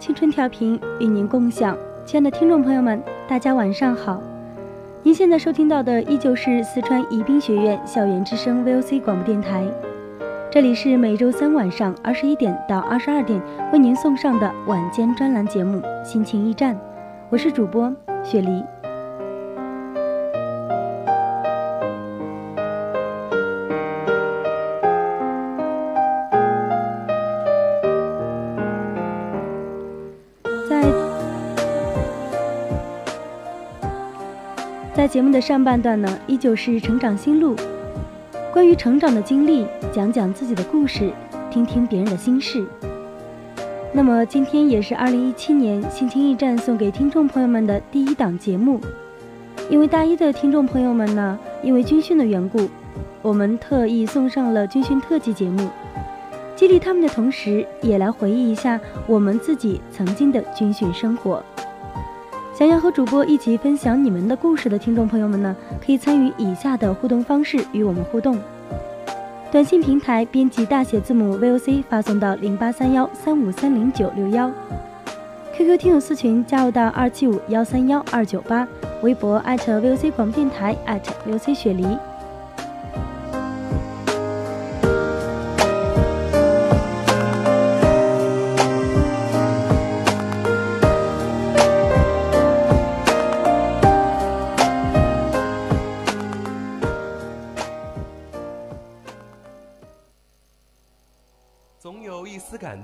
青春调频与您共享，亲爱的听众朋友们，大家晚上好。您现在收听到的依旧是四川宜宾学院校园之声 VOC 广播电台，这里是每周三晚上二十一点到二十二点为您送上的晚间专栏节目《心情驿站》，我是主播雪梨。节目的上半段呢，依旧是成长心路，关于成长的经历，讲讲自己的故事，听听别人的心事。那么今天也是二零一七年心情驿站送给听众朋友们的第一档节目，因为大一的听众朋友们呢，因为军训的缘故，我们特意送上了军训特辑节目，激励他们的同时，也来回忆一下我们自己曾经的军训生活。想要和主播一起分享你们的故事的听众朋友们呢，可以参与以下的互动方式与我们互动：短信平台编辑大写字母 VOC 发送到零八三幺三五三零九六幺；QQ 听友私群加入到二七五幺三幺二九八；微博 VOC 广播电台 VOC 雪梨。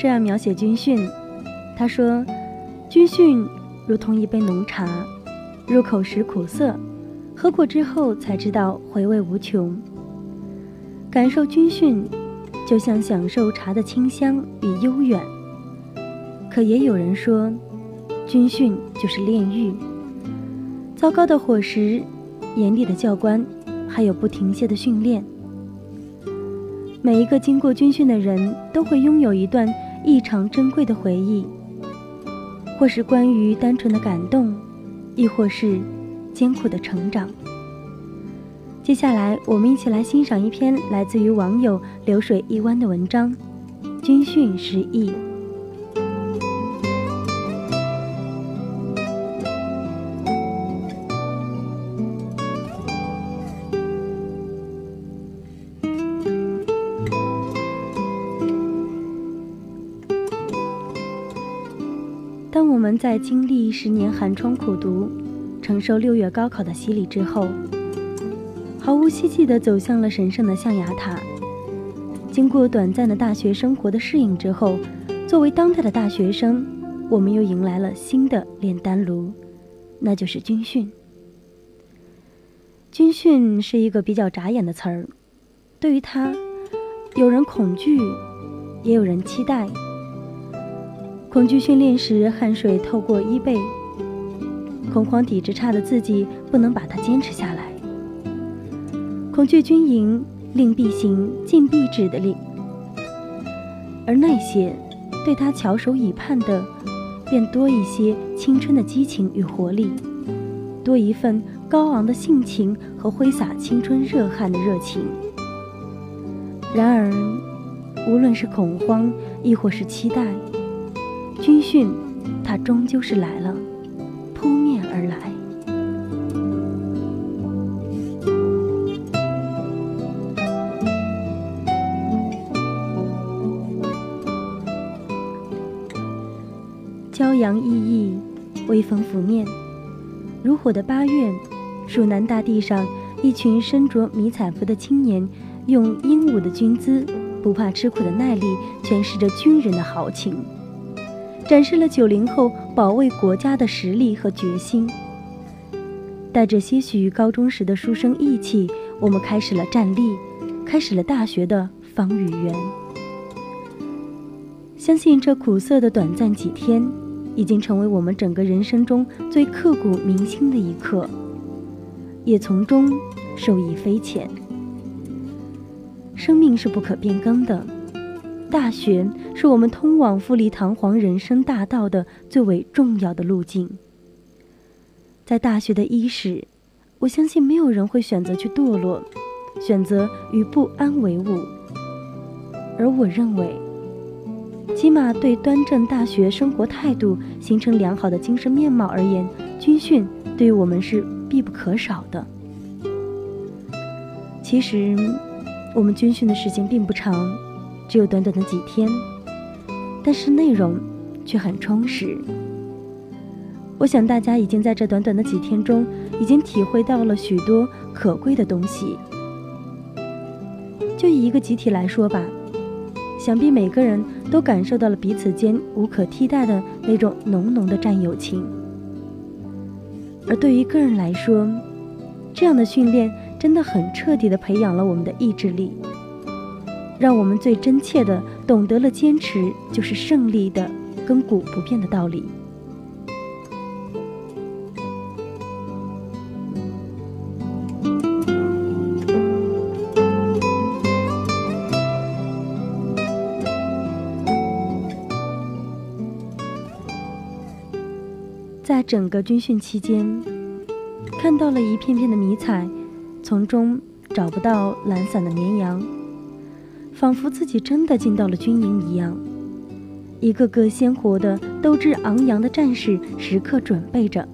这样描写军训，他说：“军训如同一杯浓茶，入口时苦涩，喝过之后才知道回味无穷。感受军训，就像享受茶的清香与悠远。可也有人说，军训就是炼狱，糟糕的伙食，严厉的教官，还有不停歇的训练。”每一个经过军训的人都会拥有一段异常珍贵的回忆，或是关于单纯的感动，亦或是艰苦的成长。接下来，我们一起来欣赏一篇来自于网友流水一弯的文章《军训失忆》。在经历十年寒窗苦读，承受六月高考的洗礼之后，毫无希冀地走向了神圣的象牙塔。经过短暂的大学生活的适应之后，作为当代的大学生，我们又迎来了新的炼丹炉，那就是军训。军训是一个比较眨眼的词儿，对于它，有人恐惧，也有人期待。恐惧训练时汗水透过衣背，恐慌体质差的自己不能把它坚持下来。恐惧军营令必行禁必止的令，而那些对他翘首以盼的，便多一些青春的激情与活力，多一份高昂的性情和挥洒青春热汗的热情。然而，无论是恐慌，亦或是期待，军训，它终究是来了，扑面而来。骄阳熠熠，微风拂面，如火的八月，蜀南大地上，一群身着迷彩服的青年，用英武的军姿，不怕吃苦的耐力，诠释着军人的豪情，展示了九零后保卫国家的实力和决心。带着些许高中时的书生意气，我们开始了站立，开始了大学的方与圆。相信这苦涩的短暂几天。已经成为我们整个人生中最刻骨铭心的一刻，也从中受益匪浅。生命是不可变更的，大学是我们通往富丽堂皇人生大道的最为重要的路径。在大学的伊始，我相信没有人会选择去堕落，选择与不安为伍，而我认为。起码对端正大学生活态度、形成良好的精神面貌而言，军训对于我们是必不可少的。其实，我们军训的时间并不长，只有短短的几天，但是内容却很充实。我想大家已经在这短短的几天中，已经体会到了许多可贵的东西。就以一个集体来说吧。想必每个人都感受到了彼此间无可替代的那种浓浓的战友情，而对于个人来说，这样的训练真的很彻底的培养了我们的意志力，让我们最真切的懂得了坚持就是胜利的亘古不变的道理。在整个军训期间，看到了一片片的迷彩，从中找不到懒散的绵羊，仿佛自己真的进到了军营一样。一个个鲜活的、斗志昂扬的战士时刻准备着，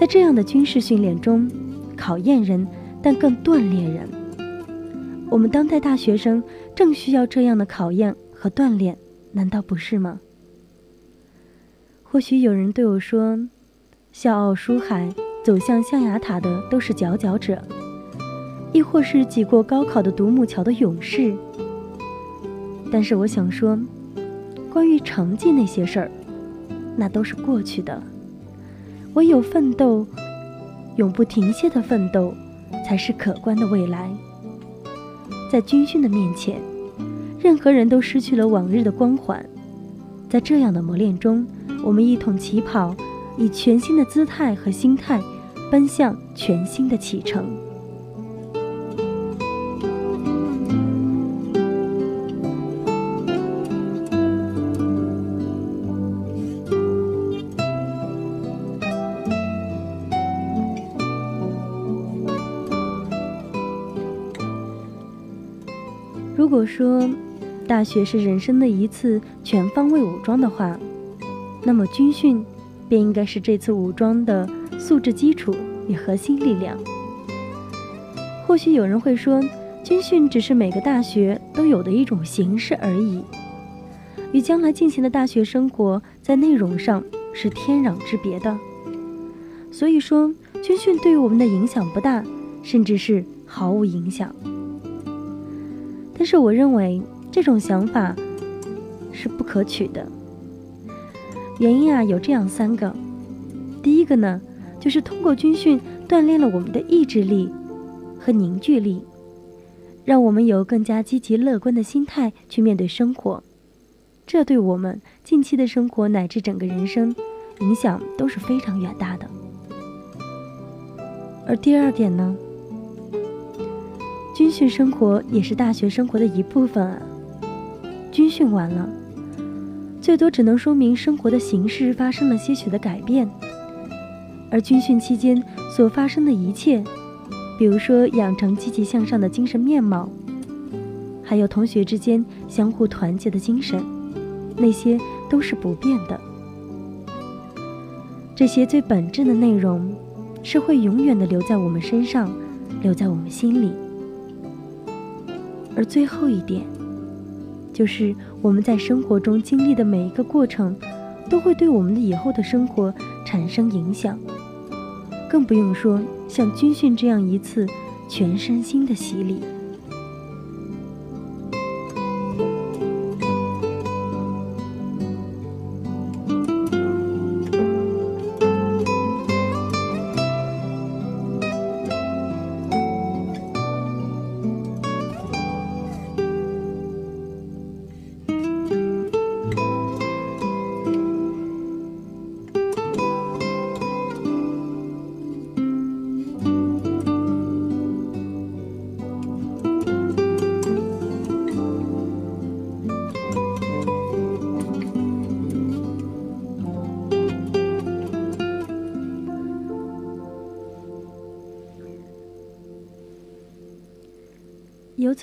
在这样的军事训练中，考验人，但更锻炼人。我们当代大学生正需要这样的考验和锻炼，难道不是吗？或许有人对我说：“笑傲书海，走向象牙塔的都是佼佼者，亦或是挤过高考的独木桥的勇士。”但是我想说，关于成绩那些事儿，那都是过去的。唯有奋斗，永不停歇的奋斗，才是可观的未来。在军训的面前，任何人都失去了往日的光环。在这样的磨练中，我们一同起跑，以全新的姿态和心态，奔向全新的启程。如果说，大学是人生的一次全方位武装的话，那么军训便应该是这次武装的素质基础与核心力量。或许有人会说，军训只是每个大学都有的一种形式而已，与将来进行的大学生活在内容上是天壤之别的。所以说，军训对于我们的影响不大，甚至是毫无影响。但是我认为。这种想法是不可取的。原因啊有这样三个：第一个呢，就是通过军训锻炼了我们的意志力和凝聚力，让我们有更加积极乐观的心态去面对生活；这对我们近期的生活乃至整个人生影响都是非常远大的。而第二点呢，军训生活也是大学生活的一部分啊。军训完了，最多只能说明生活的形式发生了些许的改变，而军训期间所发生的一切，比如说养成积极向上的精神面貌，还有同学之间相互团结的精神，那些都是不变的。这些最本质的内容。是会永远的留在我们身上，留在我们心里。而最后一点，就是我们在生活中经历的每一个过程，都会对我们的以后的生活产生影响。更不用说像军训这样一次全身心的洗礼。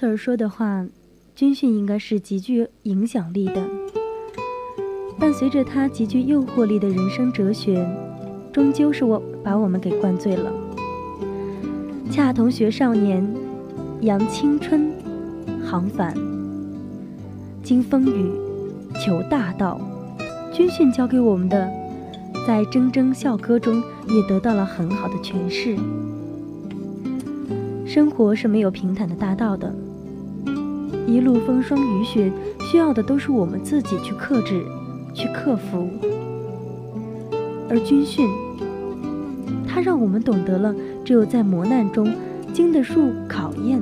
由此而说的话，军训应该是极具影响力的。伴随着他极具诱惑力的人生哲学，终究是我把我们给灌醉了。恰同学少年，扬青春，航帆，经风雨，求大道。军训教给我们的，在铮铮校歌中也得到了很好的诠释。生活是没有平坦的大道的，一路风霜雨雪，需要的都是我们自己去克制、去克服。而军训，它让我们懂得了，只有在磨难中经得住考验，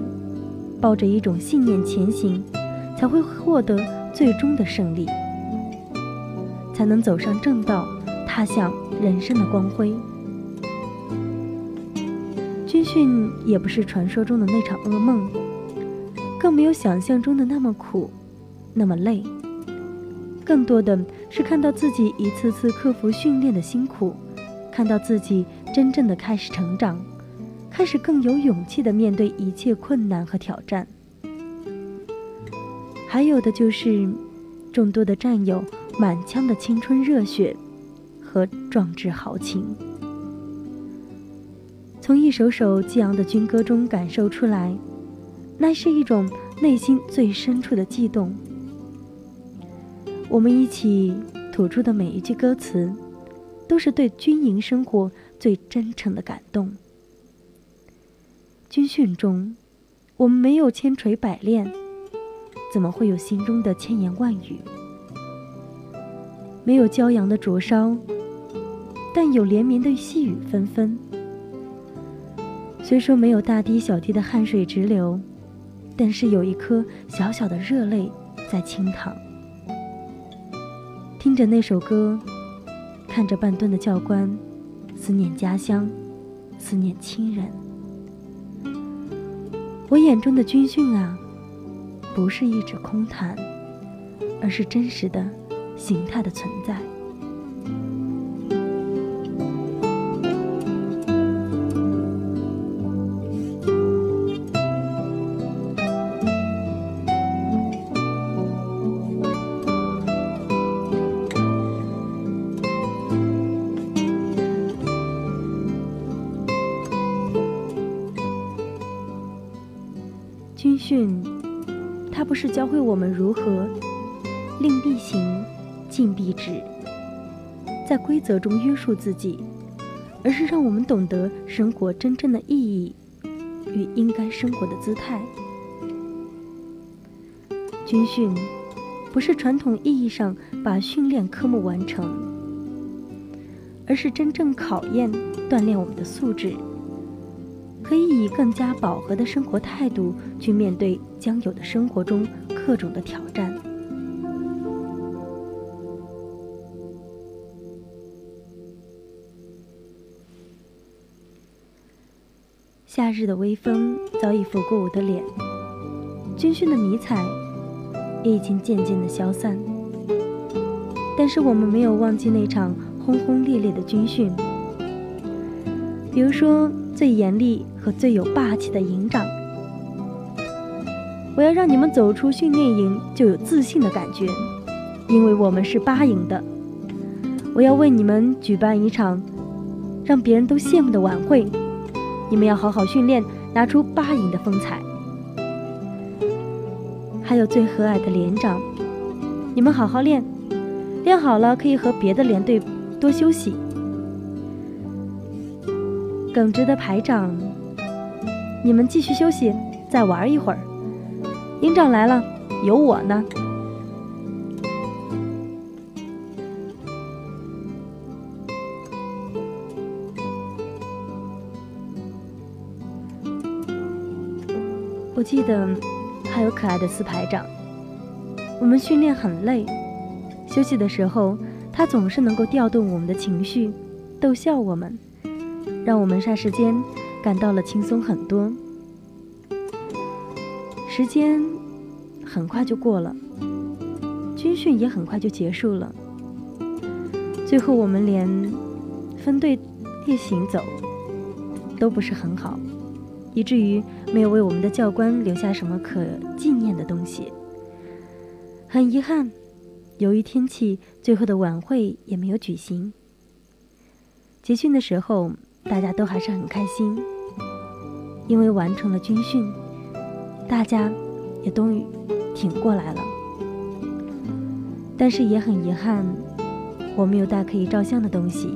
抱着一种信念前行，才会获得最终的胜利，才能走上正道，踏向人生的光辉。军训也不是传说中的那场噩梦，更没有想象中的那么苦，那么累。更多的是看到自己一次次克服训练的辛苦，看到自己真正的开始成长，开始更有勇气的面对一切困难和挑战。还有的就是众多的战友满腔的青春热血和壮志豪情。从一首首激昂的军歌中感受出来，那是一种内心最深处的悸动。我们一起吐出的每一句歌词，都是对军营生活最真诚的感动。军训中，我们没有千锤百炼，怎么会有心中的千言万语？没有骄阳的灼烧，但有连绵的细雨纷纷。虽说没有大滴小滴的汗水直流，但是有一颗小小的热泪在倾淌。听着那首歌，看着半蹲的教官，思念家乡，思念亲人。我眼中的军训啊，不是一纸空谈，而是真实的形态的存在。军训，它不是教会我们如何令必行，禁必止，在规则中约束自己，而是让我们懂得生活真正的意义与应该生活的姿态。军训不是传统意义上把训练科目完成，而是真正考验、锻炼我们的素质。可以以更加饱和的生活态度去面对将有的生活中各种的挑战。夏日的微风早已拂过我的脸军训的迷彩也已经渐渐的消散。但是我们没有忘记那场轰轰烈烈的军训。比如说最严厉和最有霸气的营长。我要让你们走出训练营就有自信的感觉，因为我们是八营的。我要为你们举办一场让别人都羡慕的晚会，你们要好好训练，拿出八营的风采。还有最和蔼的连长，你们好好练，练好了可以和别的连队多休息。耿直的排长，你们继续休息，再玩一会儿。营长来了，有我呢。我记得还有可爱的司排长。我们训练很累，休息的时候，他总是能够调动我们的情绪，逗笑我们，让我们霎时间感到了轻松很多。时间很快就过了，军训也很快就结束了。最后，我们连分队列行走都不是很好。以至于没有为我们的教官留下什么可纪念的东西。很遗憾，由于天气，最后的晚会也没有举行。结训的时候，大家都还是很开心，因为完成了军训，大家也终于挺过来了。但是也很遗憾，我没有带可以照相的东西，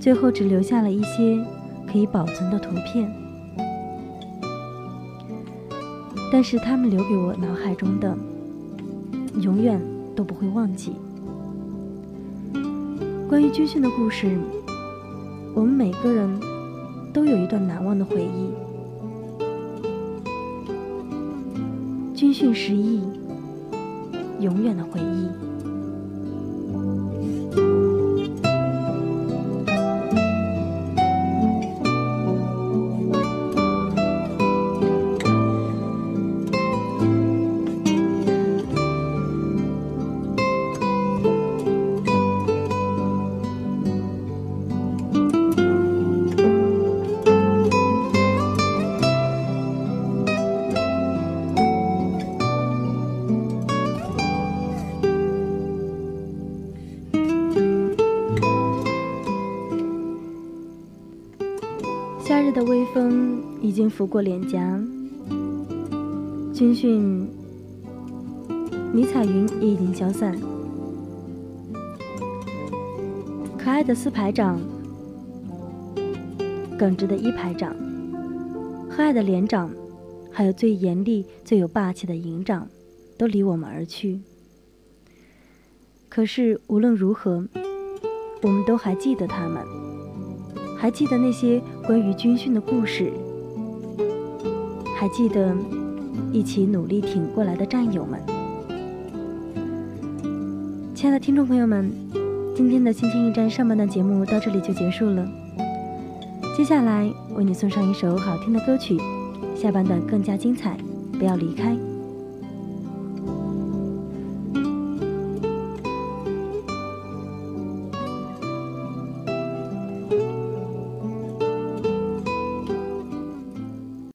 最后只留下了一些。可以保存的图片，但是他们留给我脑海中的，永远都不会忘记。关于军训的故事，我们每个人都有一段难忘的回忆。军训时忆，永远的回忆。风已经拂过脸颊，军训迷彩云也已经消散。可爱的四排长、耿直的一排长、和蔼的连长，还有最严厉、最有霸气的营长，都离我们而去。可是无论如何，我们都还记得他们。还记得那些关于军训的故事，还记得一起努力挺过来的战友们。亲爱的听众朋友们，今天的《星星驿站》上半段节目到这里就结束了。接下来为你送上一首好听的歌曲，下半段更加精彩，不要离开。